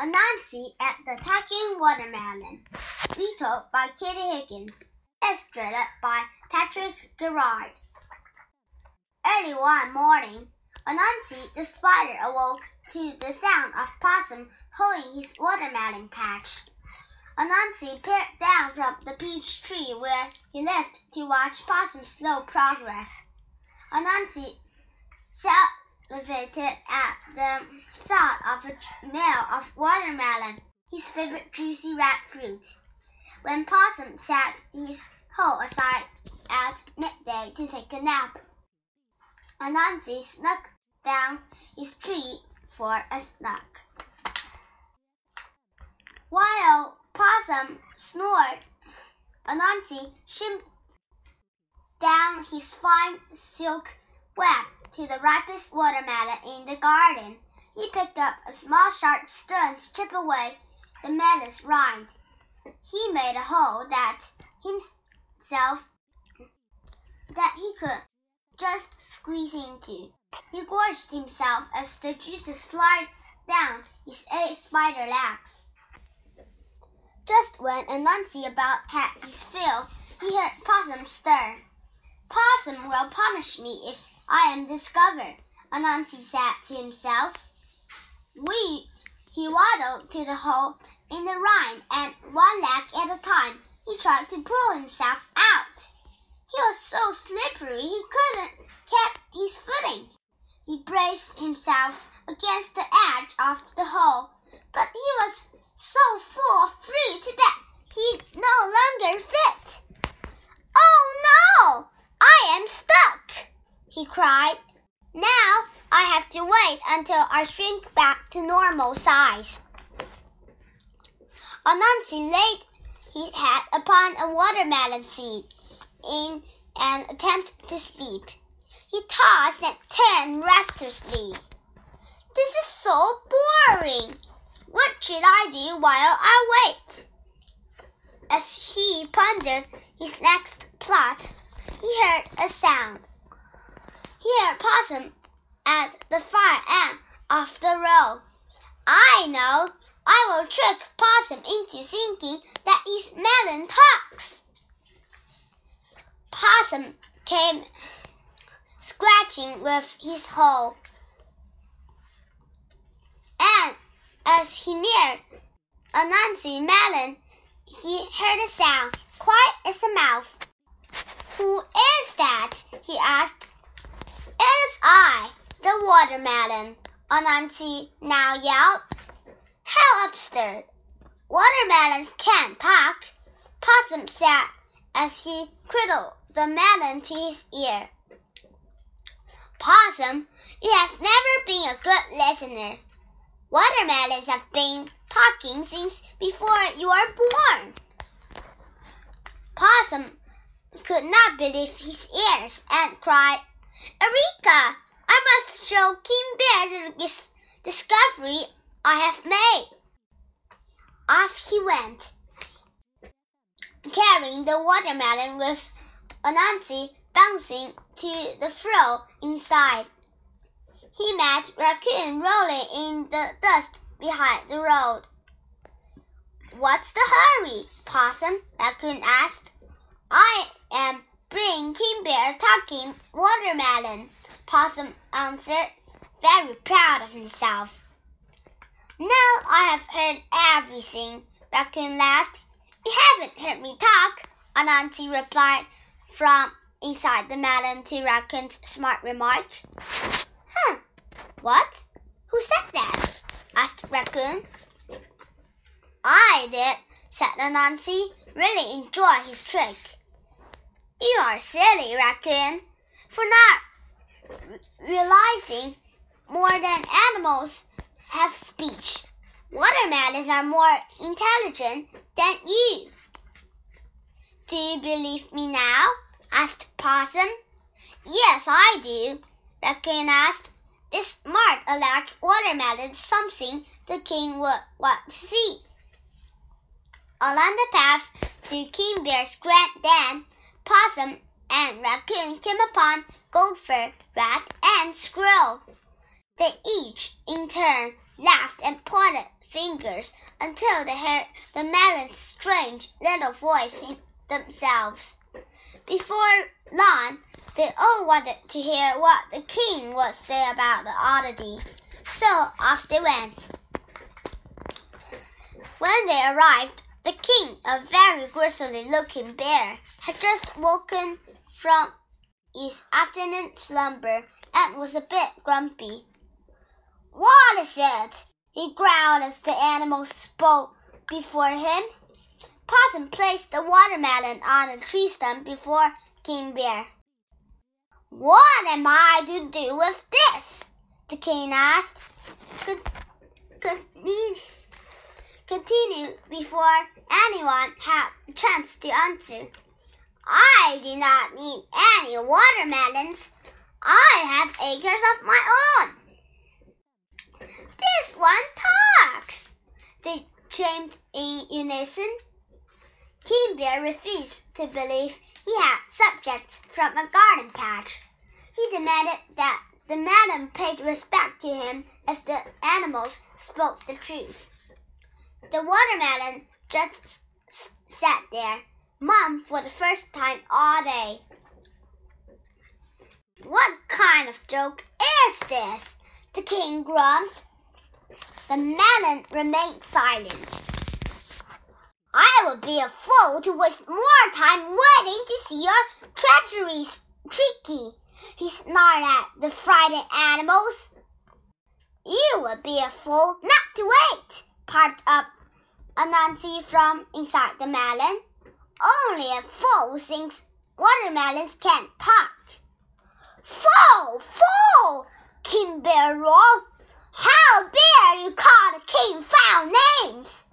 Anansi and the Talking Watermelon. Vetoed by Kitty Higgins. Illustrated by Patrick Girouard. Early one morning, Anansi the spider awoke to the sound of Possum hoeing his watermelon patch. Anansi peered down from the peach tree where he lived to watch Possum's slow progress. Anansi salivated at the thought of a meal of watermelon, his favorite juicy red fruit. When Possum set his hoe aside at midday to take a nap, Anansi snuck down his tree for a snack. While Possum snored, Anansi shimmed down his fine silk web to the ripest watermelon in the garden. He picked up a small sharp stone to chip away the melon's rind. He made a hole that himself that he could just squeeze into. He gorged himself as the juices slid down his eight spider legs. Just when Anansi about had his fill, he heard Possum stir. Possum will punish me if I am discovered, Anansi said to himself. We, he waddled to the hole in the rind, and one leg at a time, he tried to pull himself out. He was so slippery he couldn't keep his footing. He braced himself against the edge of the hole, but he was so full of fruit that he no longer fit. Oh no! I am stuck! he cried. Now I have to wait until I shrink back to normal size. Anansi laid his head upon a watermelon seed in an attempt to sleep. He tossed and turned restlessly. This is so boring. What should I do while I wait? As he pondered his next plot, he heard a sound. Here, Possum at the far end of the row. I know. I will trick Possum into thinking that his melon talks. Possum came scratching with his hoe. And as he neared Anansi Melon, he heard a sound quiet as a mouse. Who is that? he asked. It is I, the watermelon, Anansi now yelled. How absurd! Watermelons can't talk, Possum said as he cradled the melon to his ear. Possum, you have never been a good listener. Watermelons have been talking since before you were born. Possum could not believe his ears and cried, Eureka! I must show King Bear the discovery I have made. Off he went, carrying the watermelon with Anansi bouncing to the floor inside. He met Raccoon rolling in the dust behind the road. What's the hurry, Possum? Raccoon asked. I am bringing King Bear talking watermelon, Possum answered, very proud of himself. Now I have heard everything, Raccoon laughed. You haven't heard me talk, Anansi replied from inside the melon to Raccoon's smart remark. Huh, what? Who said that? asked Raccoon. I did, said Anansi, really enjoy his trick. You are silly, Raccoon, for not realizing more than animals have speech. Watermelons are more intelligent than you. Do you believe me now? asked Possum. Yes, I do, Raccoon asked. Is smart like watermelon something the king would want to see? Along the path to King Bear's grand den, Possum and Raccoon came upon Gopher, Rat, and Squirrel. They each, in turn, laughed and pointed fingers. until they heard the melon's strange little voice in themselves. Before long, they all wanted to hear what the king would say about the oddity, so off they went. When they arrived, the king, a very grizzly looking bear, had just woken from his afternoon slumber and was a bit grumpy. What is it? he growled as the animal spoke before him. Possum placed the watermelon on a tree stump before King Bear. What am I to do with this? the king asked. Continue, continue before anyone had a chance to answer. I do not need any watermelons. I have acres of my own. This one talks, they chimed in unison. King Bear refused to believe he had subjects from a garden patch. He demanded that the melon paid respect to him if the animals spoke the truth. The watermelon just sat there, mum for the first time all day. What kind of joke is this? The king grumbled. The melon remained silent. I would be a fool to waste more time waiting to see your treacheries, Tricky, he snarled at the frightened animals. You would be a fool not to wait, piped up Anansi from inside the melon. Only a fool thinks watermelons can't talk. Fool! Fool! King Bear roared. How dare you call the king foul names?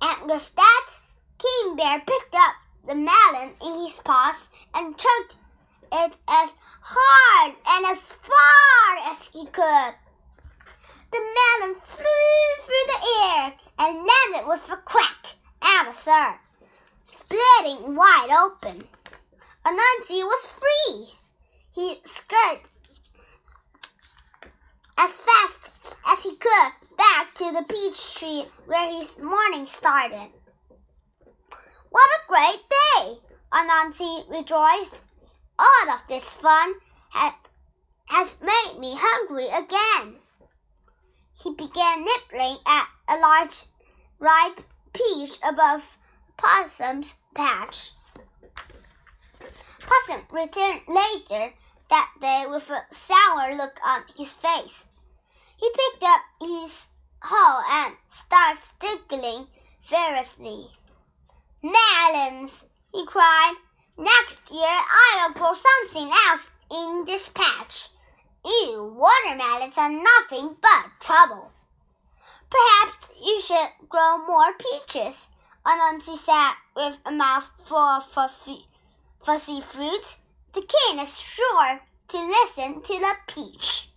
And with that, King Bear picked up the melon in his paws and choked it as hard and as far as he could. The melon flew through the air and landed with a crack and a sir, splitting wide open. Anansi was free. He scurried as fast as he could back to the peach tree where his morning started. What a great day! Anansi rejoiced. All of this fun had, has made me hungry again. He began nibbling at a large ripe peach above Possum's patch. Possum returned later that day with a sour look on his face. He picked up his hoe and started digging furiously. Melons, he cried. Next year I will grow something else in this patch. You watermelons are nothing but trouble. Perhaps you should grow more peaches, Anansi said with a mouth full of fuzzy fruit. The king is sure to listen to the peach.